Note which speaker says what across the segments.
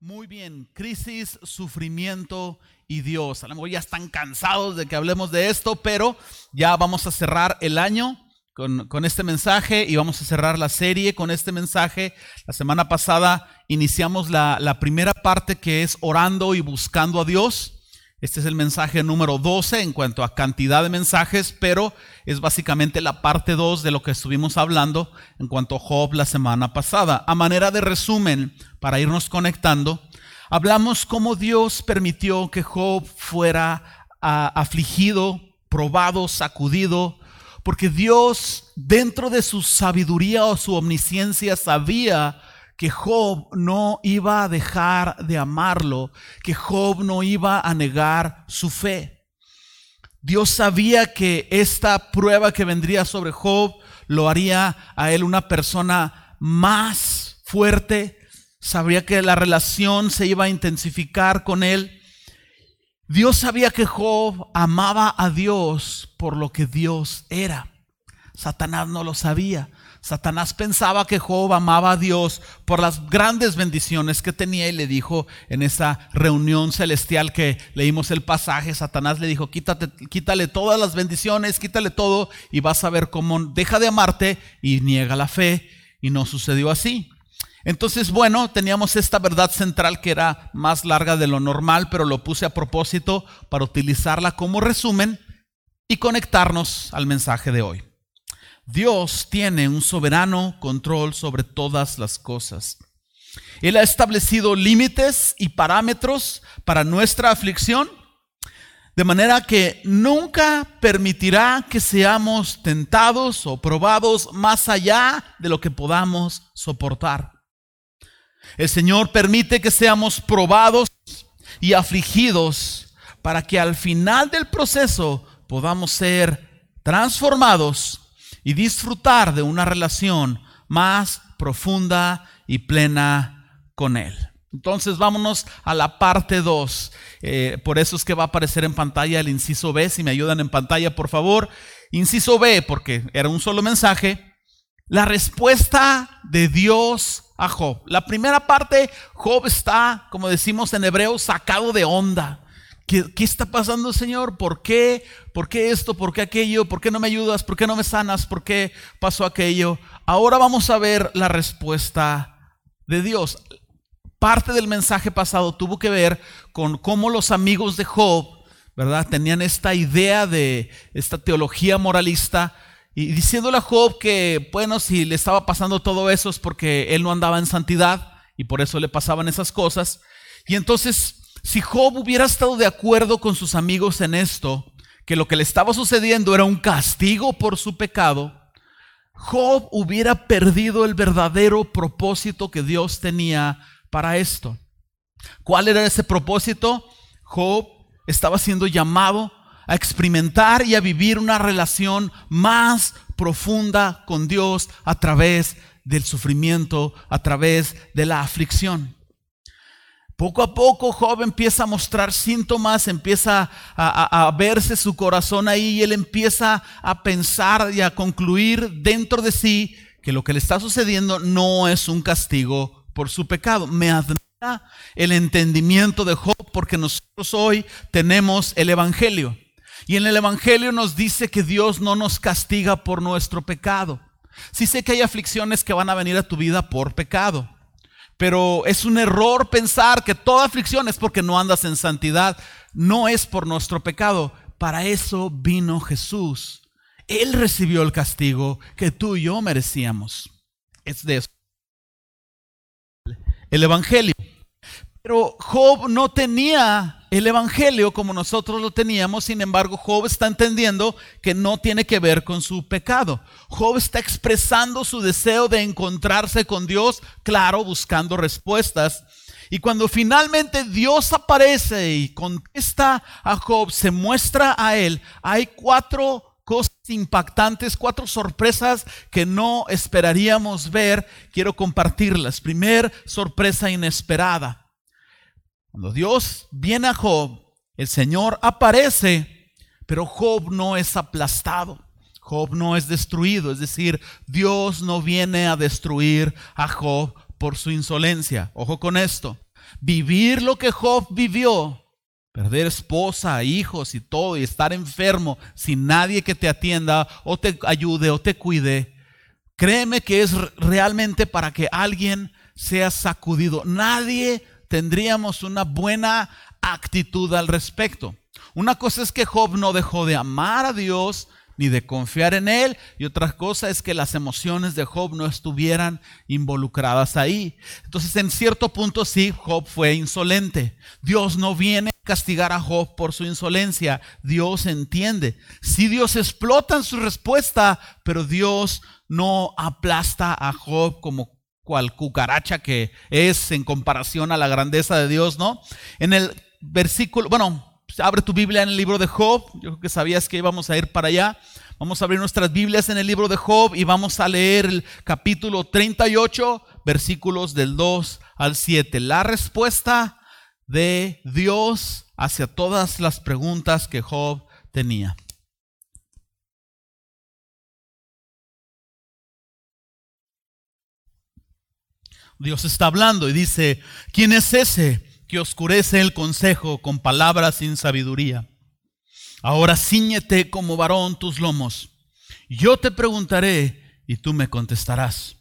Speaker 1: Muy bien, crisis, sufrimiento y Dios. A lo mejor ya están cansados de que hablemos de esto, pero ya vamos a cerrar el año con, este mensaje y vamos a cerrar la serie con este mensaje. La semana pasada iniciamos la, la primera parte que es orando y buscando a Dios. Este es el mensaje número 12 en cuanto a cantidad de mensajes, pero es básicamente la parte 2 de lo que estuvimos hablando en cuanto a Job la semana pasada. A manera de resumen, para irnos conectando, hablamos cómo Dios permitió que Job fuera ah, afligido, probado, sacudido, porque Dios dentro de su sabiduría o su omnisciencia sabía que Job no iba a dejar de amarlo, que Job no iba a negar su fe. Dios sabía que esta prueba que vendría sobre Job lo haría a él una persona más fuerte, sabía que la relación se iba a intensificar con él. Dios sabía que Job amaba a Dios por lo que Dios era. Satanás no lo sabía. Satanás pensaba que Job amaba a Dios por las grandes bendiciones que tenía y le dijo en esa reunión celestial que leímos el pasaje, Satanás le dijo, quítale todas las bendiciones, quítale todo y vas a ver cómo deja de amarte y niega la fe. Y no sucedió así. Entonces, bueno, teníamos esta verdad central que era más larga de lo normal, pero lo puse a propósito para utilizarla como resumen y conectarnos al mensaje de hoy. Dios tiene un soberano control sobre todas las cosas. Él ha establecido límites y parámetros para nuestra aflicción, de manera que nunca permitirá que seamos tentados o probados más allá de lo que podamos soportar. El Señor permite que seamos probados y afligidos para que al final del proceso podamos ser transformados y disfrutar de una relación más profunda y plena con Él. Entonces vámonos a la parte 2. Eh, por eso es que va a aparecer en pantalla el inciso B. Si me ayudan en pantalla, por favor. Inciso B, porque era un solo mensaje. La respuesta de Dios a Job. La primera parte, Job está, como decimos en hebreo, sacado de onda. ¿Qué, está pasando, Señor? ¿Por qué? ¿Por qué esto? ¿Por qué aquello? ¿Por qué no me ayudas? ¿Por qué no me sanas? ¿Por qué pasó aquello? Ahora vamos a ver la respuesta de Dios. Parte del mensaje pasado tuvo que ver con cómo los amigos de Job, ¿verdad? Tenían esta idea de esta teología moralista y diciéndole a Job que, bueno, si le estaba pasando todo eso es porque él no andaba en santidad y por eso le pasaban esas cosas. Y entonces si Job hubiera estado de acuerdo con sus amigos en esto, que lo que le estaba sucediendo era un castigo por su pecado, Job hubiera perdido el verdadero propósito que Dios tenía para esto. ¿Cuál era ese propósito? Job estaba siendo llamado a experimentar y a vivir una relación más profunda con Dios a través del sufrimiento, a través de la aflicción. Poco a poco Job empieza a mostrar síntomas, empieza a, verse su corazón ahí y él empieza a pensar y a concluir dentro de sí que lo que le está sucediendo no es un castigo por su pecado. Me admira el entendimiento de Job porque nosotros hoy tenemos el Evangelio. Y en el Evangelio nos dice que Dios no nos castiga por nuestro pecado. Sí sé que hay aflicciones que van a venir a tu vida por pecado. Pero es un error pensar que toda aflicción es porque no andas en santidad. No es por nuestro pecado. Para eso vino Jesús. Él recibió el castigo que tú y yo merecíamos. Es de eso. El Evangelio. Pero Job no tenía el Evangelio como nosotros lo teníamos, sin embargo, Job está entendiendo que no tiene que ver con su pecado. Job está expresando su deseo de encontrarse con Dios, claro, buscando respuestas. Y cuando finalmente Dios aparece y contesta a Job, se muestra a él, hay cuatro cosas impactantes, cuatro sorpresas que no esperaríamos ver. Quiero compartirlas. Primer sorpresa inesperada. Cuando Dios viene a Job, el Señor aparece, pero Job no es aplastado. Job no es destruido, es decir, Dios no viene a destruir a Job por su insolencia. Ojo con esto. vivir lo que Job vivió, perder esposa, hijos y todo, y estar enfermo sin nadie que te atienda o te ayude o te cuide, créeme que es realmente para que alguien sea sacudido. Nadie tendríamos una buena actitud al respecto. Una cosa es que Job no dejó de amar a Dios ni de confiar en Él, y otra cosa es que las emociones de Job no estuvieran involucradas ahí. Entonces, en cierto punto sí, Job fue insolente. Dios no viene a castigar a Job por su insolencia, Dios entiende. Sí, Dios explota en su respuesta, pero Dios no aplasta a Job como cual cucaracha que es en comparación a la grandeza de Dios, ¿no? En el versículo, bueno, abre tu Biblia en el libro de Job, yo creo que sabías que íbamos a ir para allá. Vamos a abrir nuestras Biblias en el libro de Job y vamos a leer el capítulo 38, versículos del 2 al 7. La respuesta de Dios hacia todas las preguntas que Job tenía. Dios está hablando y dice, ¿quién es ese que oscurece el consejo con palabras sin sabiduría? Ahora ciñete como varón tus lomos. Yo te preguntaré y tú me contestarás.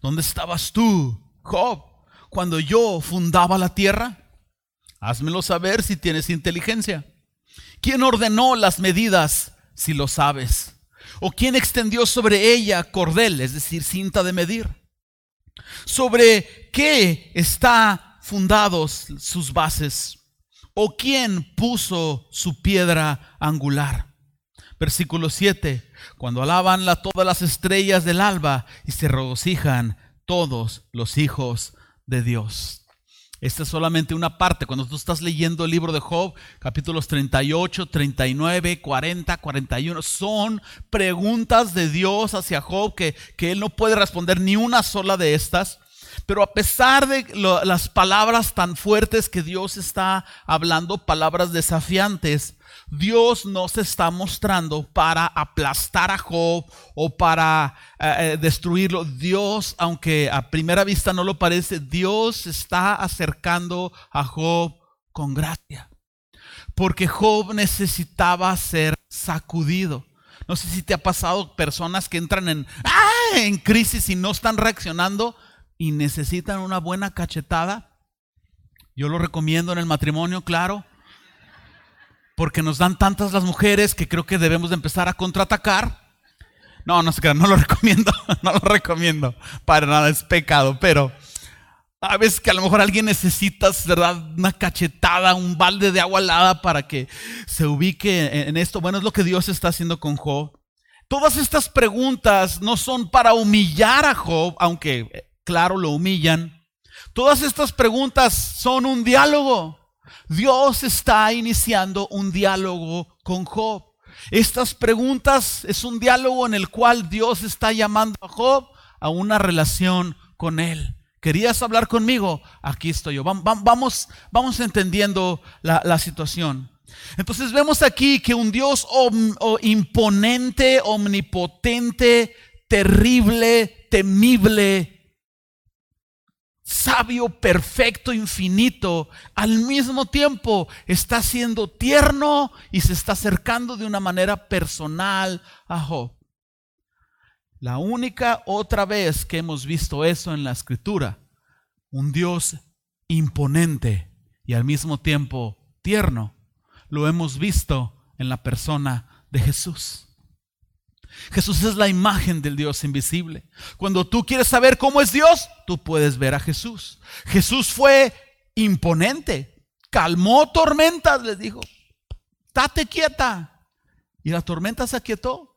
Speaker 1: ¿Dónde estabas tú, Job, cuando yo fundaba la tierra? Házmelo saber si tienes inteligencia. ¿Quién ordenó las medidas si lo sabes? ¿O quién extendió sobre ella cordel, es decir, cinta de medir? ¿Sobre qué está fundados sus bases? ¿O quién puso su piedra angular? Versículo 7. Cuando alaban la, todas las estrellas del alba y se regocijan todos los hijos de Dios. Esta es solamente una parte. Cuando tú estás leyendo el libro de Job, capítulos 38, 39, 40, 41, son preguntas de Dios hacia Job que, que él no puede responder ni una sola de estas. Pero a pesar de las palabras tan fuertes que Dios está hablando, palabras desafiantes, Dios no se está mostrando para aplastar a Job o para eh, eh, destruirlo. Dios, aunque a primera vista no lo parece, Dios está acercando a Job con gracia. Porque Job necesitaba ser sacudido. No sé si te ha pasado personas que entran en, ¡ah! en crisis y no están reaccionando y necesitan una buena cachetada. Yo lo recomiendo en el matrimonio, claro porque nos dan tantas las mujeres que creo que debemos de empezar a contraatacar. No, no no lo recomiendo, no lo recomiendo, para nada es pecado, pero a veces que a lo mejor alguien necesita, ¿verdad? Una cachetada, un balde de agua helada para que se ubique en esto. Bueno, es lo que Dios está haciendo con Job. Todas estas preguntas no son para humillar a Job, aunque claro lo humillan. Todas estas preguntas son un diálogo. Dios está iniciando un diálogo con Job. Estas preguntas es un diálogo en el cual Dios está llamando a Job a una relación con él. ¿Querías hablar conmigo? Aquí estoy yo. Vamos, vamos entendiendo la, situación. Entonces vemos aquí que un Dios imponente, omnipotente, terrible, temible, sabio, perfecto, infinito, al mismo tiempo está siendo tierno y se está acercando de una manera personal a Job. La única otra vez que hemos visto eso en la escritura, un Dios imponente y al mismo tiempo tierno, lo hemos visto en la persona de Jesús. Jesús es la imagen del Dios invisible. Cuando tú quieres saber cómo es Dios, tú puedes ver a Jesús. Jesús fue imponente, calmó tormentas, les dijo, date quieta. Y la tormenta se aquietó.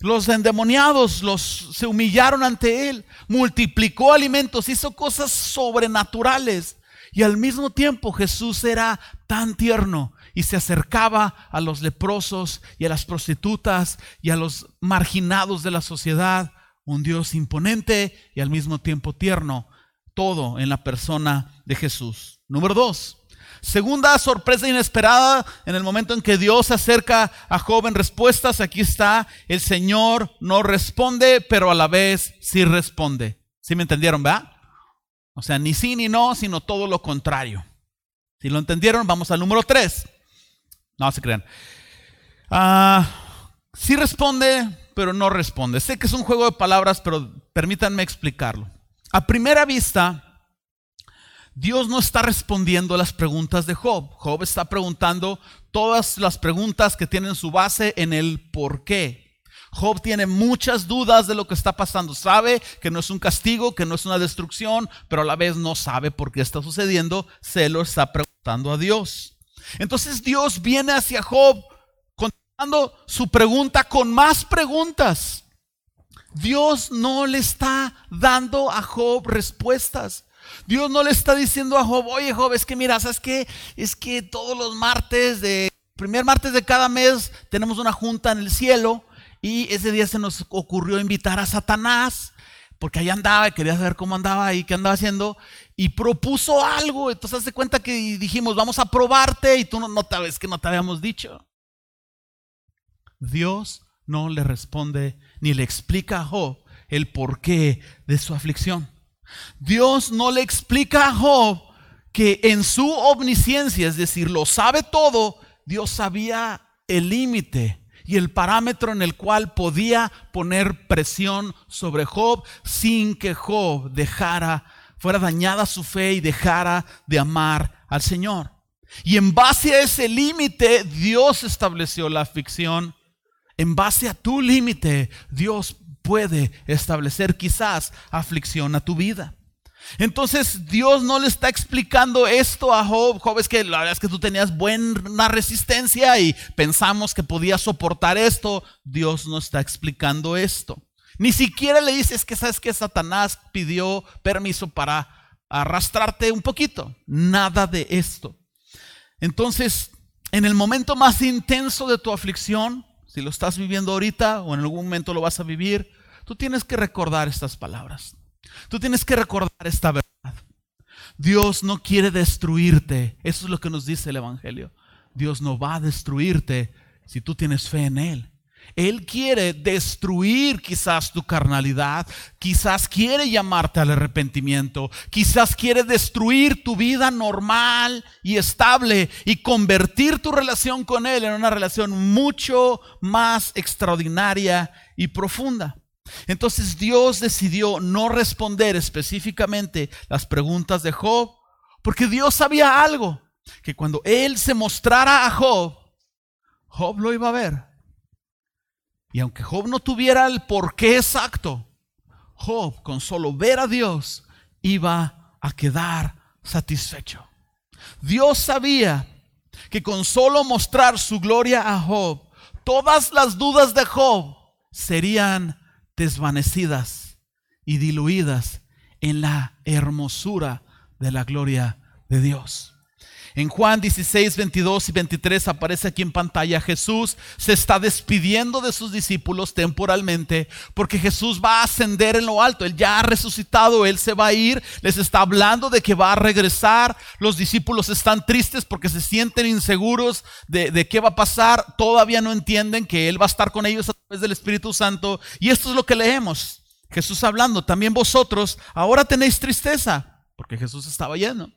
Speaker 1: Los endemoniados los, se humillaron ante él, multiplicó alimentos, hizo cosas sobrenaturales. Y al mismo tiempo Jesús era tan tierno y se acercaba a los leprosos y a las prostitutas y a los marginados de la sociedad. Un Dios imponente y al mismo tiempo tierno. Todo en la persona de Jesús. Número dos. Segunda sorpresa inesperada en el momento en que Dios se acerca a Job en respuestas. Aquí está, el Señor no responde, pero a la vez sí responde. ¿Sí me entendieron, verdad? O sea, ni sí ni no, sino todo lo contrario. Si lo entendieron, vamos al número 3. No se crean. Ah, sí responde, pero no responde. Sé que es un juego de palabras, pero permítanme explicarlo. A primera vista, Dios no está respondiendo a las preguntas de Job. Job está preguntando todas las preguntas que tienen su base en el por qué. Job tiene muchas dudas de lo que está pasando. Sabe que no es un castigo, que no es una destrucción, pero a la vez no sabe por qué está sucediendo. Se lo está preguntando a Dios. Entonces Dios viene hacia Job contestando su pregunta con más preguntas. Dios no le está dando a Job respuestas. Dios no le está diciendo a Job, oye Job, es que mira, ¿sabes qué? Es que todos los martes de, primer martes de cada mes tenemos una junta en el cielo y ese día se nos ocurrió invitar a Satanás, porque ahí andaba y quería saber cómo andaba y qué andaba haciendo, y propuso algo. Entonces, hace cuenta que dijimos, vamos a probarte, y tú no, no sabes que no te habíamos dicho. Dios no le responde ni le explica a Job el porqué de su aflicción. Dios no le explica a Job que en su omnisciencia, es decir, lo sabe todo, Dios sabía el límite y el parámetro en el cual podía poner presión sobre Job sin que Job dejara, fuera dañada su fe y dejara de amar al Señor. Y en base a ese límite, Dios estableció la aflicción. En base a tu límite, Dios puede establecer quizás aflicción a tu vida. Entonces Dios no le está explicando esto a Job. Job es que la verdad es que tú tenías buena resistencia y pensamos que podías soportar esto. Dios no está explicando esto. Ni siquiera le dices que sabes que Satanás pidió permiso para arrastrarte un poquito. Nada de esto. Entonces, en el momento más intenso de tu aflicción, si lo estás viviendo ahorita o en algún momento lo vas a vivir, tú tienes que recordar estas palabras. Tú tienes que recordar esta verdad. Dios no quiere destruirte. Eso es lo que nos dice el Evangelio. Dios no va a destruirte si tú tienes fe en Él. Él quiere destruir quizás tu carnalidad, quizás quiere llamarte al arrepentimiento, quizás quiere destruir tu vida normal y estable y convertir tu relación con Él en una relación mucho más extraordinaria y profunda. Entonces Dios decidió no responder específicamente las preguntas de Job, porque Dios sabía algo, que cuando Él se mostrara a Job, Job lo iba a ver. Y aunque Job no tuviera el porqué exacto, Job con solo ver a Dios iba a quedar satisfecho. Dios sabía que con solo mostrar su gloria a Job, todas las dudas de Job serían desvanecidas y diluidas en la hermosura de la gloria de Dios. En Juan 16, 22 y 23 aparece aquí en pantalla Jesús se está despidiendo de sus discípulos temporalmente porque Jesús va a ascender en lo alto. Él ya ha resucitado, Él se va a ir, les está hablando de que va a regresar. Los discípulos están tristes porque se sienten inseguros de, de qué va a pasar. Todavía no entienden que Él va a estar con ellos a través del Espíritu Santo. Y esto es lo que leemos. Jesús hablando, también vosotros ahora tenéis tristeza porque Jesús estaba lleno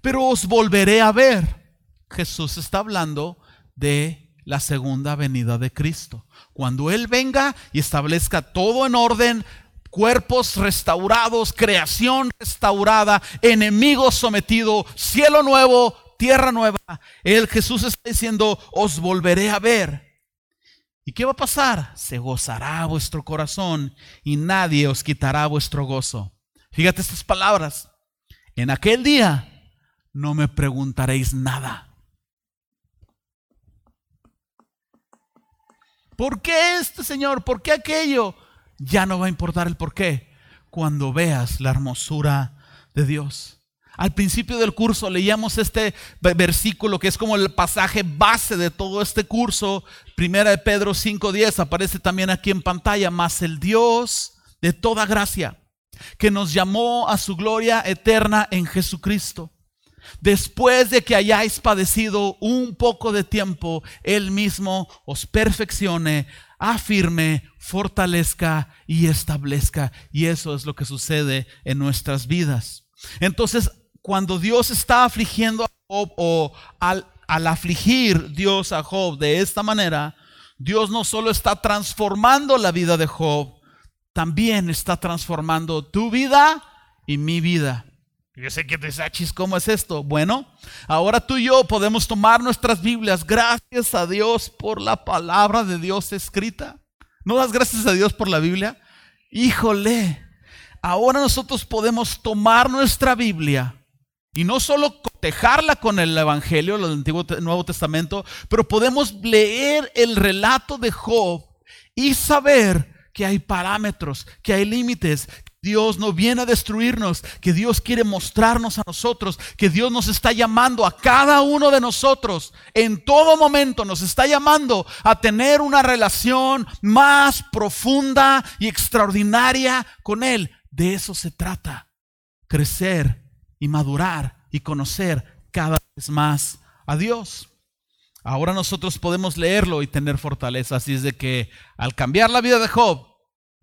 Speaker 1: pero os volveré a ver. Jesús está hablando de la segunda venida de Cristo. Cuando Él venga y establezca todo en orden, cuerpos restaurados, creación restaurada, enemigos sometidos, cielo nuevo, tierra nueva. El Jesús está diciendo, os volveré a ver. ¿Y qué va a pasar? Se gozará vuestro corazón y nadie os quitará vuestro gozo. Fíjate estas palabras. En aquel día no me preguntaréis nada. ¿Por qué este Señor? ¿Por qué aquello? Ya no va a importar el por qué cuando veas la hermosura de Dios. Al principio del curso leíamos este versículo que es como el pasaje base de todo este curso. Primera de Pedro 5.10 aparece también aquí en pantalla. Más el Dios de toda gracia que nos llamó a su gloria eterna en Jesucristo Después de que hayáis padecido un poco de tiempo, Él mismo os perfeccione, afirme, fortalezca y establezca. Y eso es lo que sucede en nuestras vidas. Entonces, cuando Dios está afligiendo a Job o al, al afligir Dios a Job de esta manera, Dios no solo está transformando la vida de Job, también está transformando tu vida y mi vida. Yo sé que te dices, ¿cómo es esto? Bueno, ahora tú y yo podemos tomar nuestras Biblias. Gracias a Dios por la palabra de Dios escrita. ¿No das gracias a Dios por la Biblia? Híjole, ahora nosotros podemos tomar nuestra Biblia y no solo cotejarla con el Evangelio, el Antiguo Nuevo Testamento, pero podemos leer el relato de Job y saber que hay parámetros, que hay límites, Dios no viene a destruirnos, que Dios quiere mostrarnos a nosotros, que Dios nos está llamando a cada uno de nosotros, en todo momento nos está llamando a tener una relación más profunda y extraordinaria con Él. De eso se trata, crecer y madurar y conocer cada vez más a Dios. Ahora nosotros podemos leerlo y tener fortaleza. Así es de que al cambiar la vida de Job,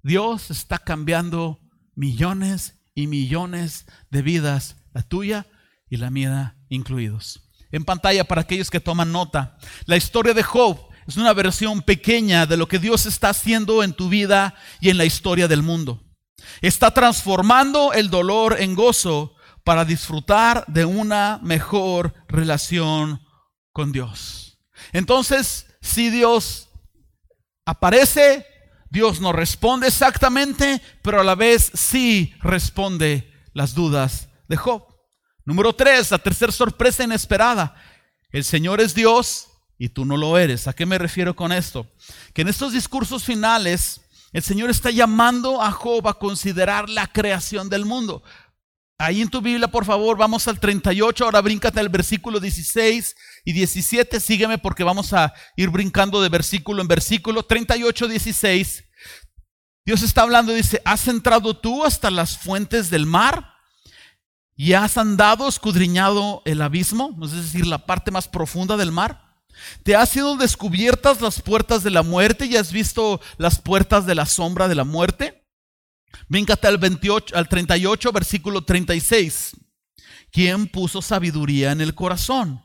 Speaker 1: Dios está cambiando millones y millones de vidas, la tuya y la mía incluidos. En pantalla para aquellos que toman nota, la historia de Job es una versión pequeña de lo que Dios está haciendo en tu vida y en la historia del mundo. Está transformando el dolor en gozo para disfrutar de una mejor relación con Dios. Entonces, si Dios aparece Dios no responde exactamente, pero a la vez sí responde las dudas de Job. Número tres, la tercera sorpresa inesperada. El Señor es Dios y tú no lo eres. ¿A qué me refiero con esto? Que en estos discursos finales el Señor está llamando a Job a considerar la creación del mundo. Ahí en tu Biblia, por favor, vamos al 38, ahora bríncate al versículo 16 y 17, sígueme porque vamos a ir brincando de versículo en versículo. 38, 16. Dios está hablando dice, ¿has entrado tú hasta las fuentes del mar? ¿Y has andado escudriñado el abismo? Es decir, la parte más profunda del mar. ¿Te has sido descubiertas las puertas de la muerte y has visto las puertas de la sombra de la muerte? Víncate al, 28, al 38, versículo 36. ¿Quién puso sabiduría en el corazón?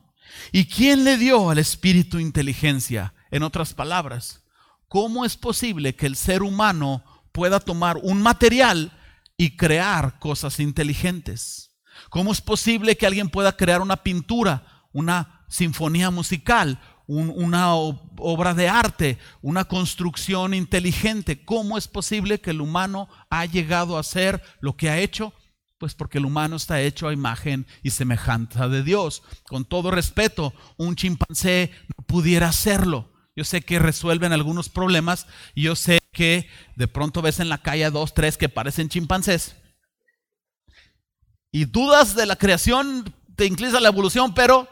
Speaker 1: ¿Y quién le dio al espíritu inteligencia? En otras palabras, ¿cómo es posible que el ser humano pueda tomar un material y crear cosas inteligentes? ¿Cómo es posible que alguien pueda crear una pintura, una sinfonía musical, una obra de arte, una construcción inteligente. ¿Cómo es posible que el humano ha llegado a ser lo que ha hecho? Pues porque el humano está hecho a imagen y semejanza de Dios. Con todo respeto, un chimpancé no pudiera hacerlo. Yo sé que resuelven algunos problemas y yo sé que de pronto ves en la calle dos, tres que parecen chimpancés. Y dudas de la creación, te inclinas a la evolución, pero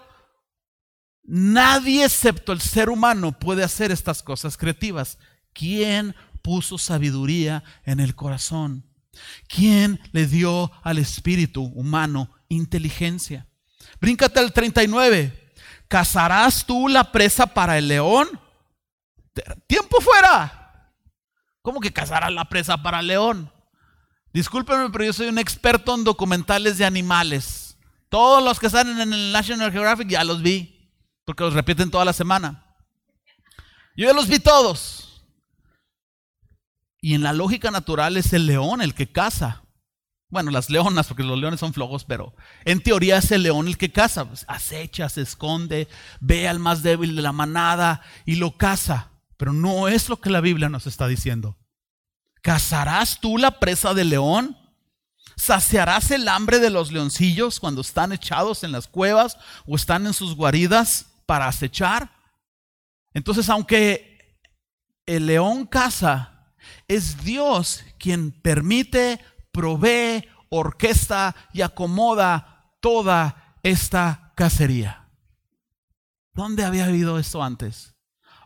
Speaker 1: Nadie excepto el ser humano puede hacer estas cosas creativas. ¿Quién puso sabiduría en el corazón? ¿Quién le dio al espíritu humano inteligencia? Bríncate al 39. ¿Cazarás tú la presa para el león? Tiempo fuera. ¿Cómo que cazarás la presa para el león? Discúlpenme, pero yo soy un experto en documentales de animales. Todos los que están en el National Geographic ya los vi porque los repiten toda la semana. Yo ya los vi todos. Y en la lógica natural es el león el que caza. Bueno, las leonas, porque los leones son flojos, pero en teoría es el león el que caza. Pues, acecha, se esconde, ve al más débil de la manada y lo caza. Pero no es lo que la Biblia nos está diciendo. ¿Cazarás tú la presa del león? ¿Saciarás el hambre de los leoncillos cuando están echados en las cuevas o están en sus guaridas? para acechar. Entonces, aunque el león caza, es Dios quien permite, provee, orquesta y acomoda toda esta cacería. ¿Dónde había habido esto antes?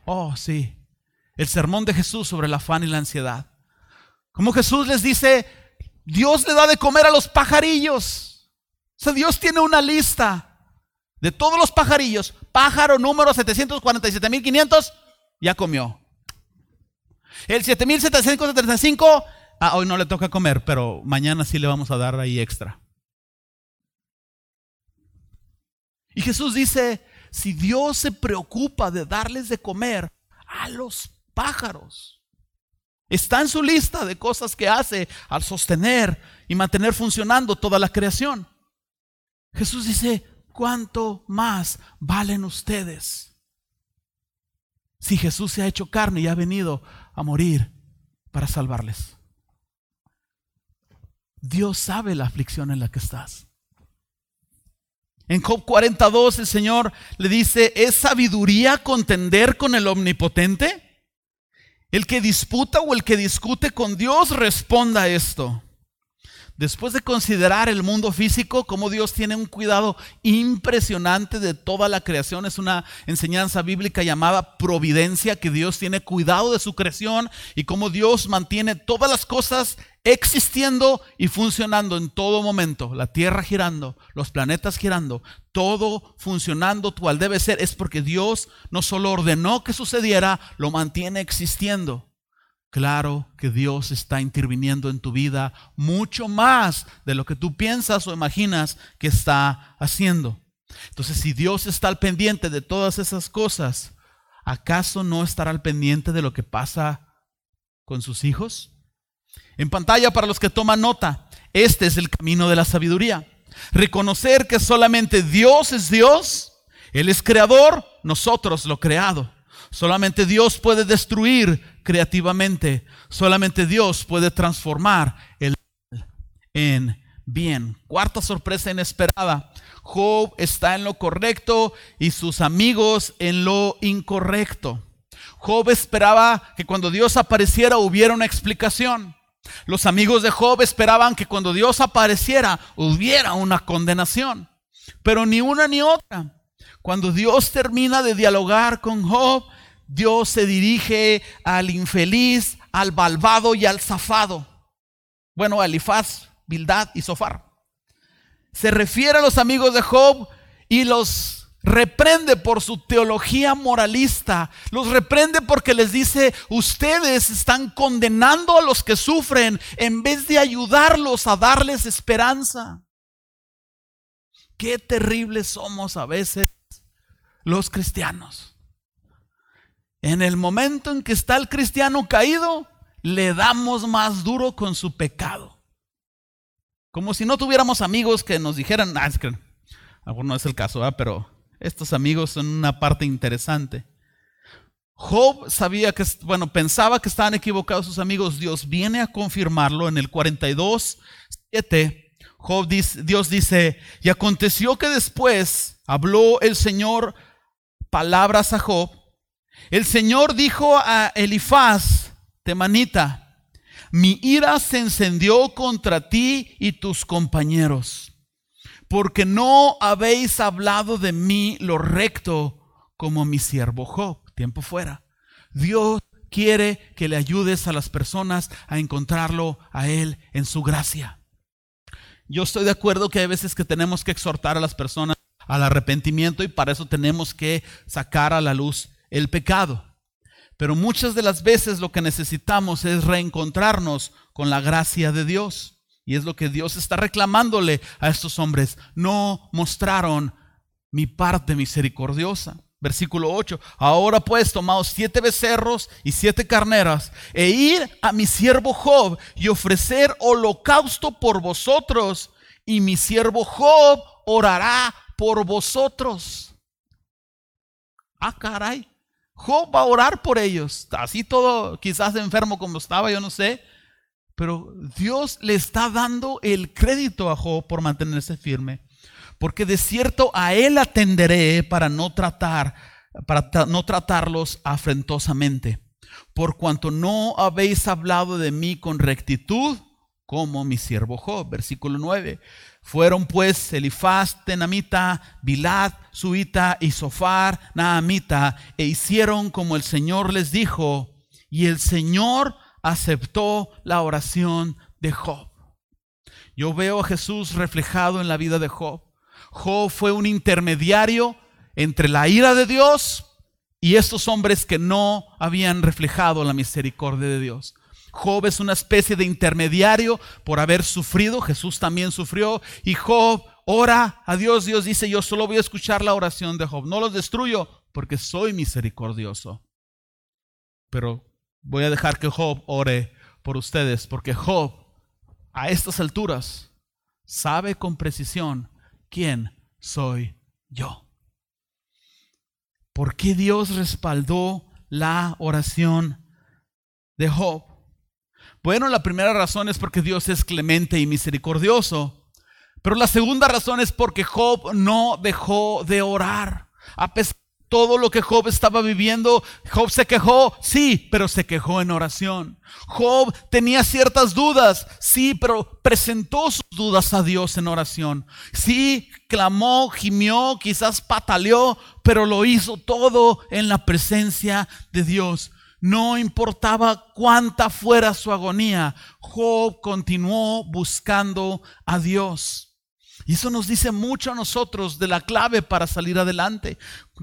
Speaker 1: Oh, sí. El sermón de Jesús sobre el afán y la ansiedad. Como Jesús les dice, Dios le da de comer a los pajarillos. O sea, Dios tiene una lista de todos los pajarillos, pájaro número 747.500 ya comió. El 7735, ah, hoy no le toca comer, pero mañana sí le vamos a dar ahí extra. Y Jesús dice, si Dios se preocupa de darles de comer a los pájaros, está en su lista de cosas que hace al sostener y mantener funcionando toda la creación. Jesús dice, ¿cuánto más valen ustedes? Si Jesús se ha hecho carne y ha venido a morir para salvarles. Dios sabe la aflicción en la que estás. En Job 42 el Señor le dice, ¿es sabiduría contender con el omnipotente? El que disputa o el que discute con Dios responda esto. Después de considerar el mundo físico, como Dios tiene un cuidado impresionante de toda la creación, es una enseñanza bíblica llamada providencia, que Dios tiene cuidado de su creación y cómo Dios mantiene todas las cosas existiendo y funcionando en todo momento. La tierra girando, los planetas girando, todo funcionando cual debe ser, es porque Dios no solo ordenó que sucediera, lo mantiene existiendo. Claro que Dios está interviniendo en tu vida mucho más de lo que tú piensas o imaginas que está haciendo. Entonces, si Dios está al pendiente de todas esas cosas, ¿acaso no estará al pendiente de lo que pasa con sus hijos? En pantalla, para los que toman nota, este es el camino de la sabiduría. Reconocer que solamente Dios es Dios, Él es creador, nosotros lo creado. Solamente Dios puede destruir creativamente. Solamente Dios puede transformar el en bien. Cuarta sorpresa inesperada. Job está en lo correcto y sus amigos en lo incorrecto. Job esperaba que cuando Dios apareciera hubiera una explicación. Los amigos de Job esperaban que cuando Dios apareciera hubiera una condenación. Pero ni una ni otra. Cuando Dios termina de dialogar con Job, Dios se dirige al infeliz, al malvado y al zafado. Bueno, a Elifaz, Bildad y Sofar. Se refiere a los amigos de Job y los reprende por su teología moralista. Los reprende porque les dice, ustedes están condenando a los que sufren en vez de ayudarlos a darles esperanza. Qué terribles somos a veces los cristianos. En el momento en que está el cristiano caído, le damos más duro con su pecado. Como si no tuviéramos amigos que nos dijeran, ah, es que, no es el caso, pero estos amigos son una parte interesante. Job sabía que, bueno, pensaba que estaban equivocados sus amigos. Dios viene a confirmarlo en el 42, 7. Job dice, Dios dice, y aconteció que después habló el Señor palabras a Job el Señor dijo a Elifaz, temanita, mi ira se encendió contra ti y tus compañeros, porque no habéis hablado de mí lo recto como mi siervo Job. Tiempo fuera. Dios quiere que le ayudes a las personas a encontrarlo a Él en su gracia. Yo estoy de acuerdo que hay veces que tenemos que exhortar a las personas al arrepentimiento y para eso tenemos que sacar a la luz el pecado. Pero muchas de las veces lo que necesitamos es reencontrarnos con la gracia de Dios. Y es lo que Dios está reclamándole a estos hombres. No mostraron mi parte misericordiosa. Versículo 8. Ahora pues tomaos siete becerros y siete carneras e ir a mi siervo Job y ofrecer holocausto por vosotros. Y mi siervo Job orará por vosotros. Ah, caray. Job va a orar por ellos. Así todo, quizás enfermo como estaba, yo no sé. Pero Dios le está dando el crédito a Job por mantenerse firme. Porque de cierto a él atenderé para no tratar, para no tratarlos afrentosamente. Por cuanto no habéis hablado de mí con rectitud, como mi siervo Job. Versículo 9. Fueron pues Elifaz, Tenamita, Bilad, Suita y Sofar, Naamita, e hicieron como el Señor les dijo, y el Señor aceptó la oración de Job. Yo veo a Jesús reflejado en la vida de Job. Job fue un intermediario entre la ira de Dios y estos hombres que no habían reflejado la misericordia de Dios. Job es una especie de intermediario por haber sufrido, Jesús también sufrió, y Job ora a Dios, Dios dice, yo solo voy a escuchar la oración de Job, no los destruyo porque soy misericordioso. Pero voy a dejar que Job ore por ustedes, porque Job a estas alturas sabe con precisión quién soy yo. ¿Por qué Dios respaldó la oración de Job? Bueno, la primera razón es porque Dios es clemente y misericordioso. Pero la segunda razón es porque Job no dejó de orar. A pesar de todo lo que Job estaba viviendo, Job se quejó, sí, pero se quejó en oración. Job tenía ciertas dudas, sí, pero presentó sus dudas a Dios en oración. Sí, clamó, gimió, quizás pataleó, pero lo hizo todo en la presencia de Dios. No importaba cuánta fuera su agonía, Job continuó buscando a Dios. Y eso nos dice mucho a nosotros de la clave para salir adelante.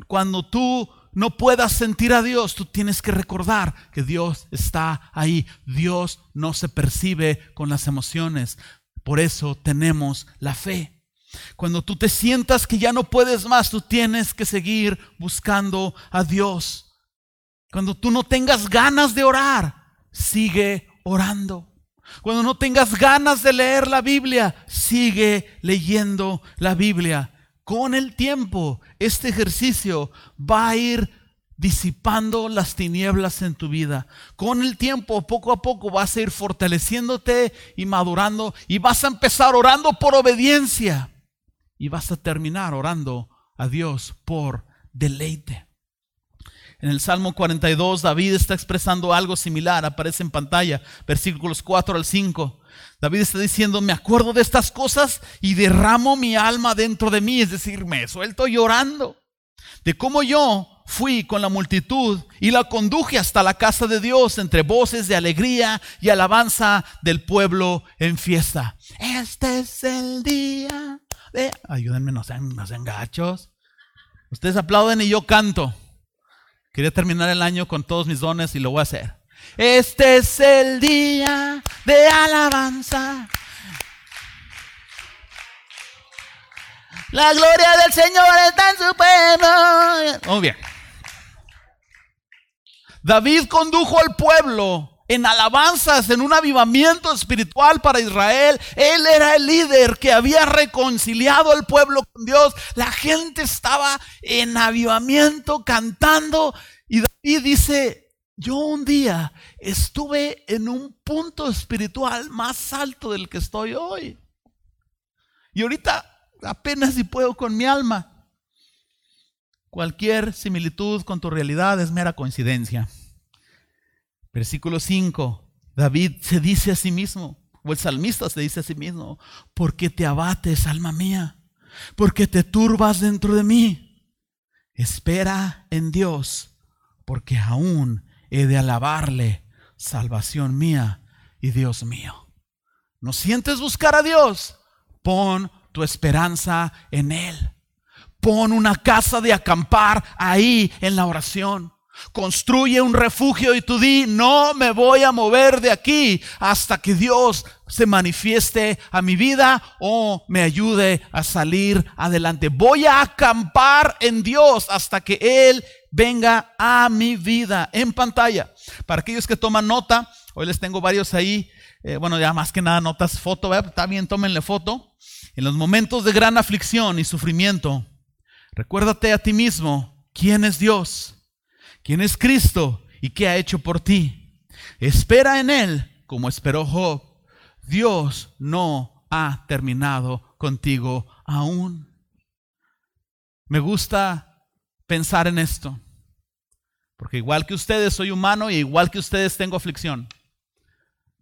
Speaker 1: Cuando tú no puedas sentir a Dios, tú tienes que recordar que Dios está ahí. Dios no se percibe con las emociones. Por eso tenemos la fe. Cuando tú te sientas que ya no puedes más, tú tienes que seguir buscando a Dios. Cuando tú no tengas ganas de orar, sigue orando. Cuando no tengas ganas de leer la Biblia, sigue leyendo la Biblia. Con el tiempo, este ejercicio va a ir disipando las tinieblas en tu vida. Con el tiempo, poco a poco, vas a ir fortaleciéndote y madurando y vas a empezar orando por obediencia y vas a terminar orando a Dios por deleite. En el Salmo 42, David está expresando algo similar, aparece en pantalla, versículos 4 al 5. David está diciendo, me acuerdo de estas cosas y derramo mi alma dentro de mí, es decir, me suelto llorando de cómo yo fui con la multitud y la conduje hasta la casa de Dios entre voces de alegría y alabanza del pueblo en fiesta. Este es el día de... Ayúdenme, no sean, no sean gachos. Ustedes aplauden y yo canto. Quería terminar el año con todos mis dones y lo voy a hacer. Este es el día de alabanza. La gloria del Señor está en su pueblo. Muy bien. David condujo al pueblo en alabanzas, en un avivamiento espiritual para Israel. Él era el líder que había reconciliado al pueblo con Dios. La gente estaba en avivamiento cantando. Y David dice, yo un día estuve en un punto espiritual más alto del que estoy hoy. Y ahorita apenas si puedo con mi alma. Cualquier similitud con tu realidad es mera coincidencia. Versículo 5. David se dice a sí mismo, o el salmista se dice a sí mismo, ¿por qué te abates, alma mía? ¿Por qué te turbas dentro de mí? Espera en Dios, porque aún he de alabarle, salvación mía y Dios mío. ¿No sientes buscar a Dios? Pon tu esperanza en Él. Pon una casa de acampar ahí en la oración. Construye un refugio y tú di, no me voy a mover de aquí hasta que Dios se manifieste a mi vida o me ayude a salir adelante. Voy a acampar en Dios hasta que Él venga a mi vida en pantalla. Para aquellos que toman nota, hoy les tengo varios ahí. Eh, bueno, ya más que nada notas foto, está bien, tómenle foto. En los momentos de gran aflicción y sufrimiento, recuérdate a ti mismo quién es Dios quién es Cristo y qué ha hecho por ti. Espera en Él como esperó Job. Dios no ha terminado contigo aún. Me gusta pensar en esto, porque igual que ustedes soy humano y igual que ustedes tengo aflicción.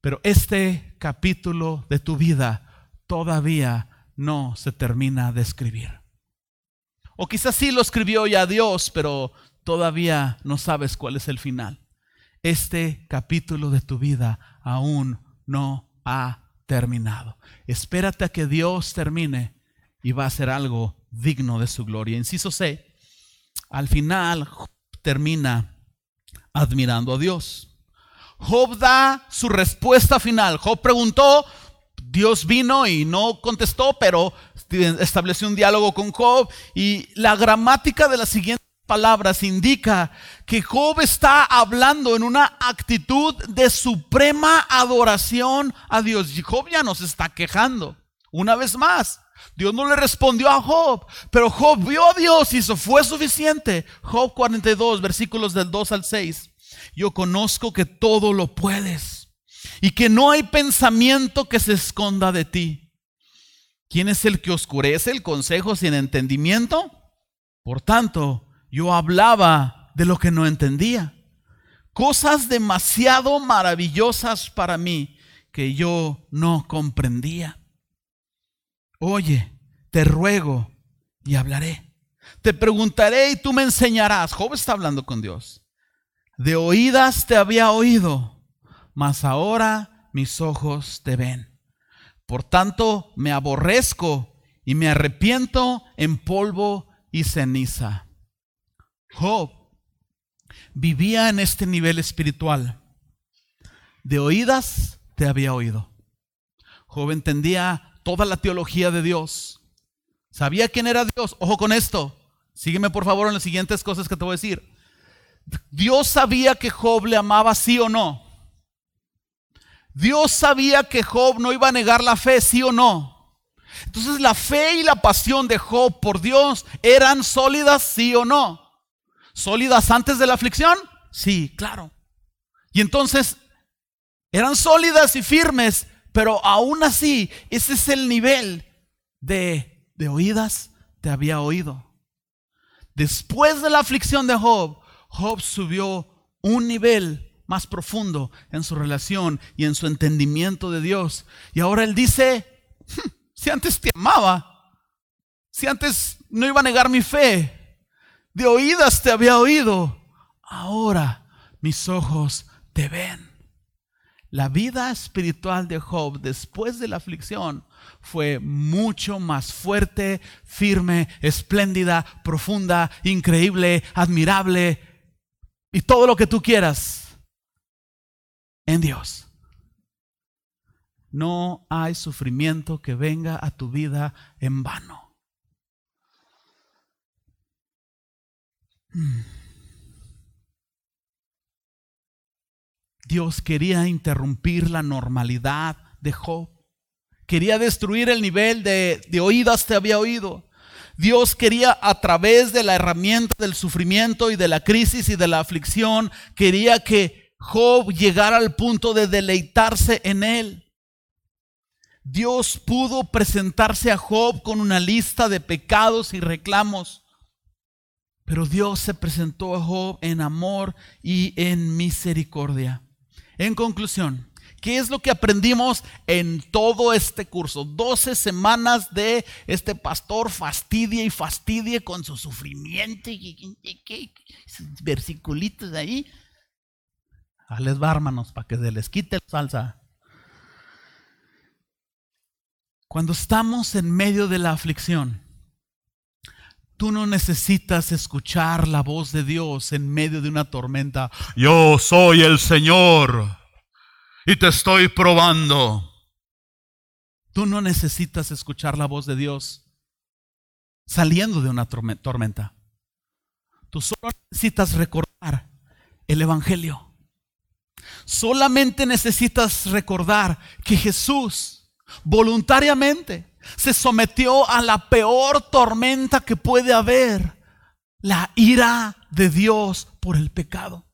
Speaker 1: Pero este capítulo de tu vida todavía no se termina de escribir. O quizás sí lo escribió ya Dios, pero todavía no sabes cuál es el final. Este capítulo de tu vida aún no ha terminado. Espérate a que Dios termine y va a ser algo digno de su gloria. Inciso C, al final termina admirando a Dios. Job da su respuesta final. Job preguntó, Dios vino y no contestó, pero estableció un diálogo con Job y la gramática de las siguientes palabras indica que Job está hablando en una actitud de suprema adoración a Dios. Job ya nos está quejando. Una vez más, Dios no le respondió a Job, pero Job vio a Dios y eso fue suficiente. Job 42, versículos del 2 al 6. Yo conozco que todo lo puedes y que no hay pensamiento que se esconda de ti. ¿Quién es el que oscurece el consejo sin entendimiento? Por tanto, yo hablaba de lo que no entendía. Cosas demasiado maravillosas para mí que yo no comprendía. Oye, te ruego y hablaré. Te preguntaré y tú me enseñarás. Job está hablando con Dios. De oídas te había oído, mas ahora mis ojos te ven. Por tanto, me aborrezco y me arrepiento en polvo y ceniza. Job vivía en este nivel espiritual. De oídas te había oído. Job entendía toda la teología de Dios. Sabía quién era Dios. Ojo con esto. Sígueme por favor en las siguientes cosas que te voy a decir. Dios sabía que Job le amaba sí o no. Dios sabía que Job no iba a negar la fe, sí o no. Entonces la fe y la pasión de Job por Dios eran sólidas, sí o no. ¿Sólidas antes de la aflicción? Sí, claro. Y entonces eran sólidas y firmes, pero aún así, ese es el nivel de, de oídas te había oído. Después de la aflicción de Job, Job subió un nivel más profundo en su relación y en su entendimiento de Dios. Y ahora él dice, hmm, si antes te amaba, si antes no iba a negar mi fe, de oídas te había oído, ahora mis ojos te ven. La vida espiritual de Job después de la aflicción fue mucho más fuerte, firme, espléndida, profunda, increíble, admirable y todo lo que tú quieras en Dios. No hay sufrimiento que venga a tu vida en vano. Hmm. Dios quería interrumpir la normalidad de Job. Quería destruir el nivel de, de oídas te había oído. Dios quería a través de la herramienta del sufrimiento y de la crisis y de la aflicción, quería que Job llegara al punto de deleitarse en él. Dios pudo presentarse a Job con una lista de pecados y reclamos, pero Dios se presentó a Job en amor y en misericordia. En conclusión, ¿qué es lo que aprendimos en todo este curso? 12 semanas de este pastor fastidie y fastidie con su sufrimiento y versiculitos ahí a les para que se les quite la salsa. Cuando estamos en medio de la aflicción, tú no necesitas escuchar la voz de Dios en medio de una tormenta. Yo soy el Señor y te estoy probando. Tú no necesitas escuchar la voz de Dios saliendo de una tormenta. Tú solo necesitas recordar el Evangelio. Solamente necesitas recordar que Jesús voluntariamente se sometió a la peor tormenta que puede haber, la ira de Dios por el pecado.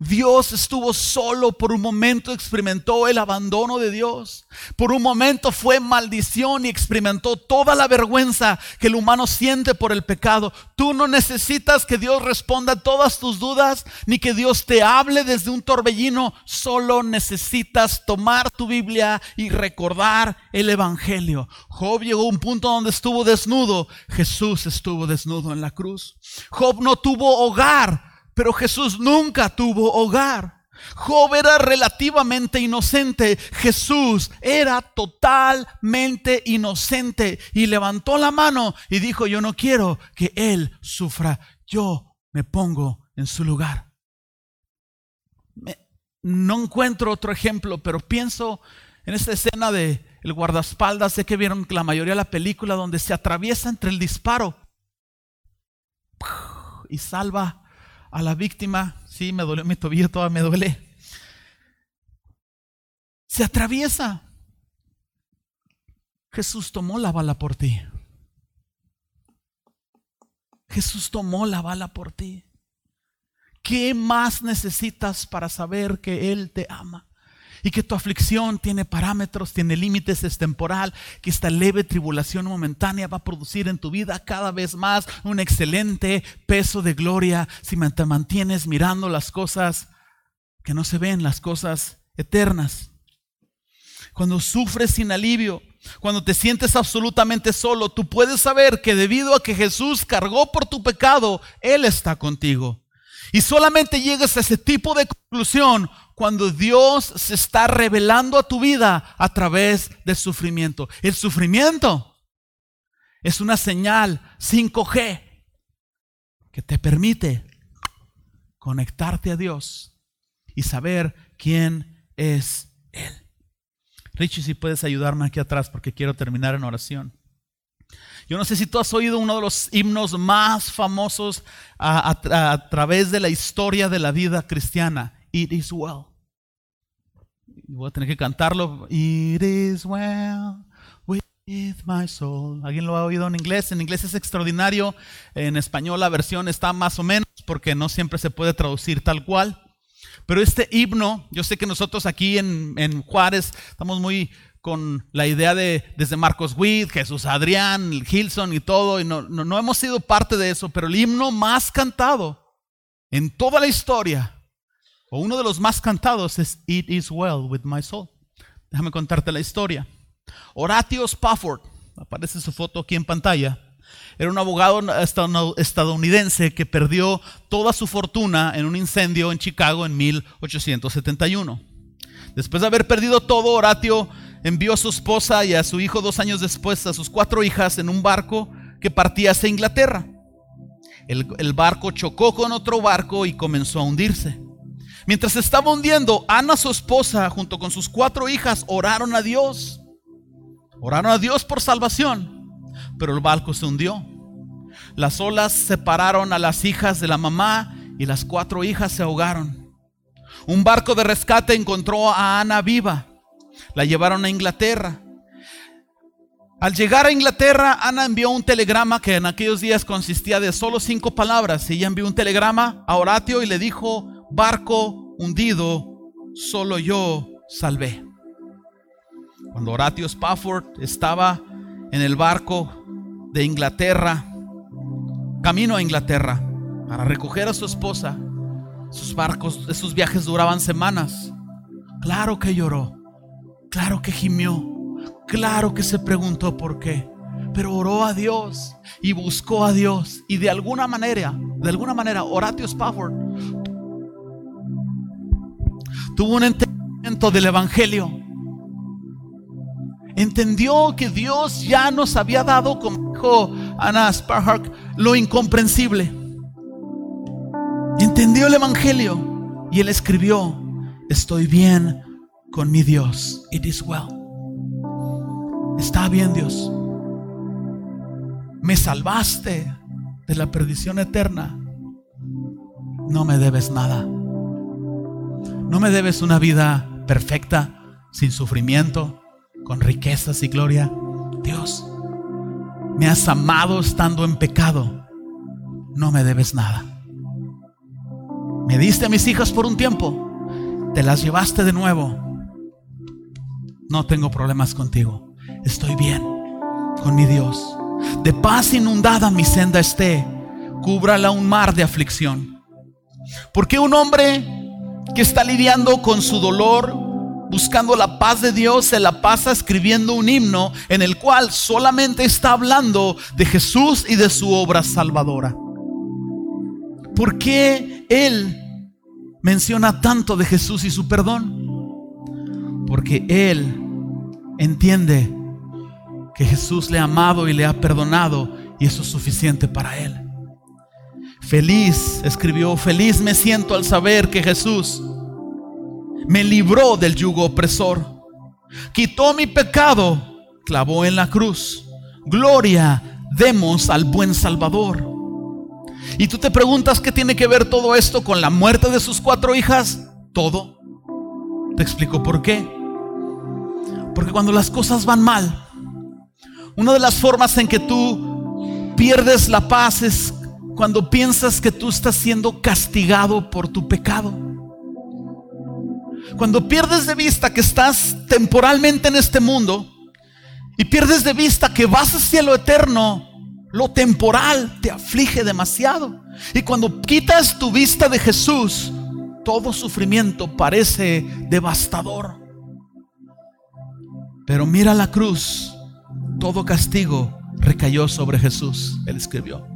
Speaker 1: Dios estuvo solo por un momento, experimentó el abandono de Dios. Por un momento fue maldición y experimentó toda la vergüenza que el humano siente por el pecado. Tú no necesitas que Dios responda a todas tus dudas, ni que Dios te hable desde un torbellino. Solo necesitas tomar tu Biblia y recordar el Evangelio. Job llegó a un punto donde estuvo desnudo. Jesús estuvo desnudo en la cruz. Job no tuvo hogar. Pero Jesús nunca tuvo hogar. Job era relativamente inocente. Jesús era totalmente inocente. Y levantó la mano y dijo, yo no quiero que Él sufra. Yo me pongo en su lugar. no encuentro otro ejemplo, pero pienso en esta escena de el guardaespaldas, sé que vieron la mayoría de la película donde se atraviesa entre el disparo y salva a la víctima. Sí, me dolió mi tobillo, toda me duele. Se atraviesa. Jesús tomó la bala por ti. Jesús tomó la bala por ti. ¿Qué más necesitas para saber que Él te ama? Y que tu aflicción tiene parámetros, tiene límites, es temporal, que esta leve tribulación momentánea va a producir en tu vida cada vez más un excelente peso de gloria si te mantienes mirando las cosas que no se ven, las cosas eternas. Cuando sufres sin alivio, cuando te sientes absolutamente solo, tú puedes saber que debido a que Jesús cargó por tu pecado, Él está contigo. Y solamente llegas a ese tipo de conclusión cuando Dios se está revelando a tu vida a través del sufrimiento. El sufrimiento es una señal 5G que te permite conectarte a Dios y saber quién es Él. Richie, si puedes ayudarme aquí atrás porque quiero terminar en oración. Yo no sé si tú has oído uno de los himnos más famosos a, través de la historia de la vida cristiana. It is well. voy a tener que cantarlo. It is well with my soul. ¿Alguien lo ha oído en inglés? En inglés es extraordinario. En español la versión está más o menos porque no siempre se puede traducir tal cual. Pero este himno, yo sé que nosotros aquí en, en Juárez estamos muy con la idea de desde Marcos Witt, Jesús Adrián, Gilson y todo, y no, no, hemos sido parte de eso, pero el himno más cantado en toda la historia, o uno de los más cantados es It is well with my soul. Déjame contarte la historia. Horatio Spafford, aparece su foto aquí en pantalla, era un abogado estadounidense que perdió toda su fortuna en un incendio en Chicago en 1871. Después de haber perdido todo, Horatio envió a su esposa y a su hijo dos años después a sus cuatro hijas en un barco que partía hacia Inglaterra. El, el, barco chocó con otro barco y comenzó a hundirse. Mientras estaba hundiendo, Ana, su esposa, junto con sus cuatro hijas, oraron a Dios. Oraron a Dios por salvación, pero el barco se hundió. Las olas separaron a las hijas de la mamá y las cuatro hijas se ahogaron. Un barco de rescate encontró a Ana viva la llevaron a Inglaterra. Al llegar a Inglaterra, Ana envió un telegrama que en aquellos días consistía de solo cinco palabras. Ella envió un telegrama a Horatio y le dijo, barco hundido, solo yo salvé. Cuando Horatio Spafford estaba en el barco de Inglaterra, camino a Inglaterra, para recoger a su esposa, sus barcos, esos viajes duraban semanas. Claro que lloró. Claro que gimió, claro que se preguntó por qué, pero oró a Dios y buscó a Dios y de alguna manera, de alguna manera, Horatio Spafford tuvo un entendimiento del Evangelio. Entendió que Dios ya nos había dado, como dijo Ana Sparhawk, lo incomprensible. Entendió el Evangelio y él escribió, estoy bien con mi Dios. It is well. Está bien, Dios. Me salvaste de la perdición eterna. No me debes nada. No me debes una vida perfecta, sin sufrimiento, con riquezas y gloria. Dios, me has amado estando en pecado. No me debes nada. Me diste a mis hijas por un tiempo. Te las llevaste de nuevo no tengo problemas contigo. Estoy bien con mi Dios. De paz inundada mi senda esté, cúbrala un mar de aflicción. Porque un hombre que está lidiando con su dolor, buscando la paz de Dios, se la pasa escribiendo un himno en el cual solamente está hablando de Jesús y de su obra salvadora? ¿Por qué él menciona tanto de Jesús y su perdón? Porque Él entiende que Jesús le ha amado y le ha perdonado y eso es suficiente para Él. Feliz, escribió, feliz me siento al saber que Jesús me libró del yugo opresor, quitó mi pecado, clavó en la cruz. Gloria demos al buen Salvador. Y tú te preguntas qué tiene que ver todo esto con la muerte de sus cuatro hijas. Todo. Te explico por qué. Porque cuando las cosas van mal, una de las formas en que tú pierdes la paz es cuando piensas que tú estás siendo castigado por tu pecado. Cuando pierdes de vista que estás temporalmente en este mundo y pierdes de vista que vas hacia lo eterno, lo temporal te aflige demasiado. Y cuando quitas tu vista de Jesús, todo sufrimiento parece devastador. Pero mira la cruz, todo castigo recayó sobre Jesús, él escribió.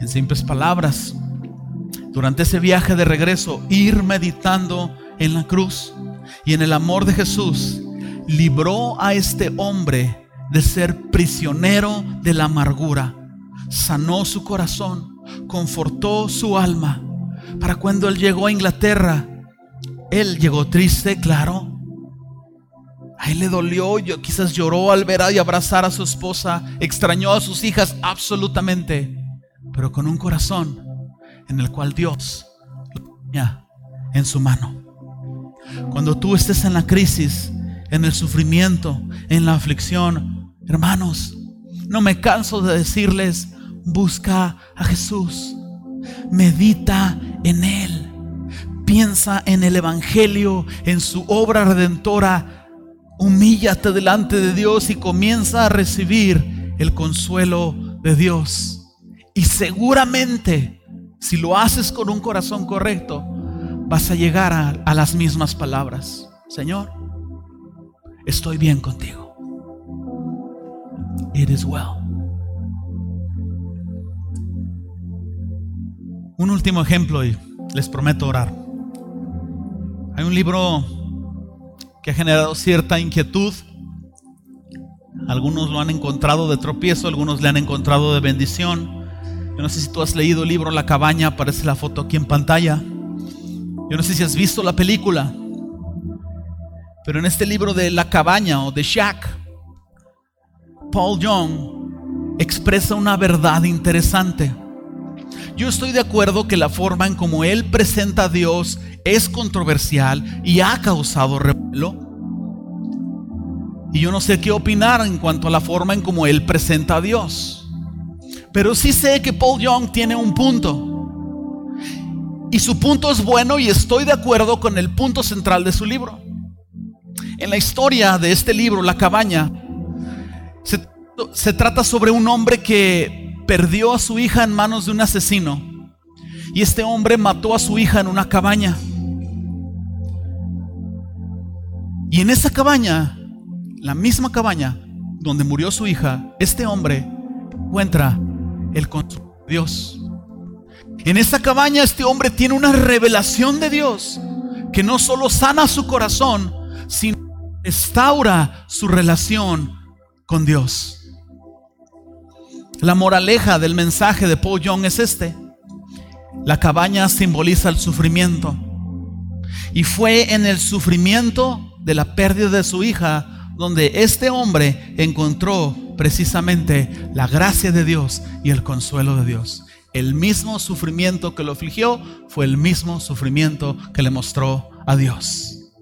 Speaker 1: En simples palabras, durante ese viaje de regreso, ir meditando en la cruz y en el amor de Jesús, libró a este hombre de ser prisionero de la amargura, sanó su corazón, confortó su alma, para cuando él llegó a Inglaterra, él llegó triste, claro, a él le dolió, quizás lloró al ver y abrazar a su esposa, extrañó a sus hijas absolutamente, pero con un corazón en el cual Dios lo tenía en su mano. Cuando tú estés en la crisis, en el sufrimiento, en la aflicción, hermanos, no me canso de decirles, busca a Jesús, medita en Él, piensa en el Evangelio, en su obra redentora humíllate delante de Dios y comienza a recibir el consuelo de Dios. Y seguramente, si lo haces con un corazón correcto, vas a llegar a, las mismas palabras. Señor, estoy bien contigo. It is well. Un último ejemplo y les prometo orar. Hay un libro que ha generado cierta inquietud. Algunos lo han encontrado de tropiezo, algunos le han encontrado de bendición. Yo no sé si tú has leído el libro La cabaña, aparece la foto aquí en pantalla. Yo no sé si has visto la película, pero en este libro de La cabaña o de Shack, Paul Young expresa una verdad interesante. Yo estoy de acuerdo que la forma en como él presenta a Dios es controversial y ha causado revuelo. Y yo no sé qué opinar en cuanto a la forma en como él presenta a Dios. Pero sí sé que Paul Young tiene un punto. Y su punto es bueno y estoy de acuerdo con el punto central de su libro. En la historia de este libro, La cabaña, se, se trata sobre un hombre que perdió a su hija en manos de un asesino. Y este hombre mató a su hija en una cabaña. Y en esa cabaña, la misma cabaña donde murió su hija, este hombre encuentra el consuelo de Dios. En esa cabaña este hombre tiene una revelación de Dios que no solo sana su corazón, sino restaura su relación con Dios. La moraleja del mensaje de Paul Young es este. La cabaña simboliza el sufrimiento. Y fue en el sufrimiento de la pérdida de su hija, donde este hombre encontró precisamente la gracia de Dios y el consuelo de Dios. El mismo sufrimiento que lo afligió fue el mismo sufrimiento que le mostró a Dios.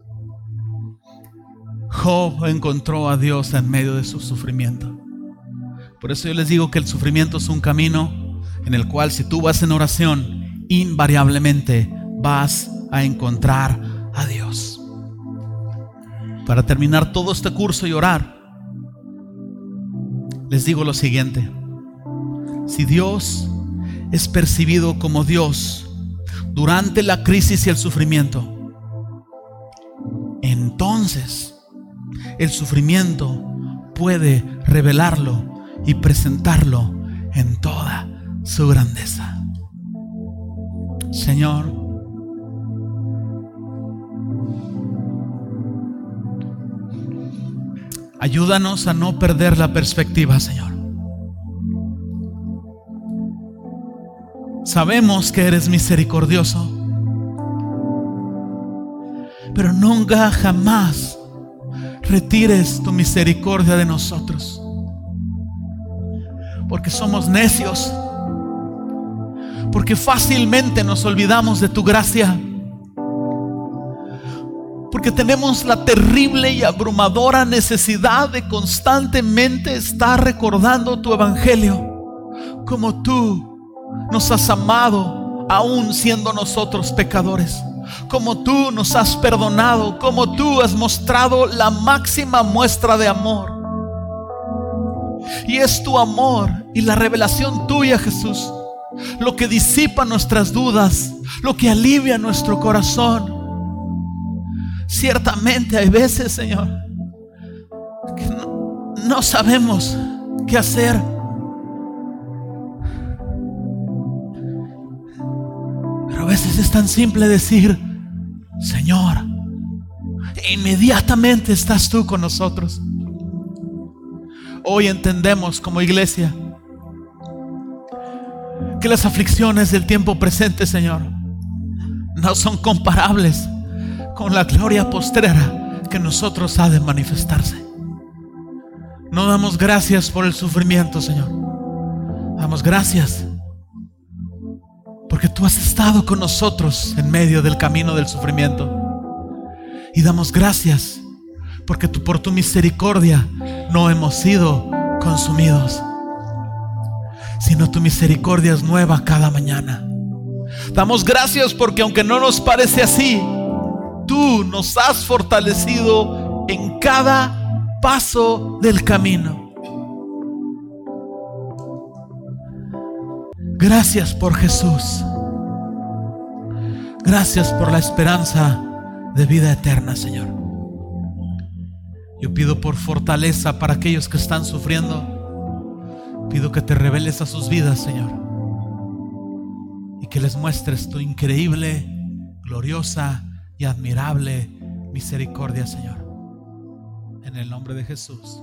Speaker 1: Job encontró a Dios en medio de su sufrimiento. Por eso yo les digo que el sufrimiento es un camino en el cual si tú vas en oración, invariablemente vas a encontrar a Dios para terminar todo este curso y orar, les digo lo siguiente. Si Dios es percibido como Dios durante la crisis y el sufrimiento, entonces el sufrimiento puede revelarlo y presentarlo en toda su grandeza. Señor, Ayúdanos a no perder la perspectiva, Señor. Sabemos que eres misericordioso, pero nunca jamás retires tu misericordia de nosotros, porque somos necios, porque fácilmente nos olvidamos de tu gracia. Porque tenemos la terrible y abrumadora necesidad de constantemente estar recordando tu evangelio, como tú nos has amado aún siendo nosotros pecadores, como tú nos has perdonado, como tú has mostrado la máxima muestra de amor. Y es tu amor y la revelación tuya, Jesús, lo que disipa nuestras dudas, lo que alivia nuestro corazón Ciertamente hay veces, Señor, que no, sabemos qué hacer. Pero a veces es tan simple decir, Señor, inmediatamente estás tú con nosotros. Hoy entendemos como iglesia que las aflicciones del tiempo presente, Señor, no son comparables con la gloria postrera que nosotros ha de manifestarse. No damos gracias por el sufrimiento, Señor. Damos gracias porque tú has estado con nosotros en medio del camino del sufrimiento. Y damos gracias porque tú, por tu misericordia no hemos sido consumidos, sino tu misericordia es nueva cada mañana. Damos gracias porque aunque no nos parece así, tú nos has fortalecido en cada paso del camino. Gracias por Jesús. Gracias por la esperanza de vida eterna, Señor. Yo pido por fortaleza para aquellos que están sufriendo. Pido que te reveles a sus vidas, Señor. Y que les muestres tu increíble, gloriosa y admirable misericordia, Señor. En el nombre de Jesús.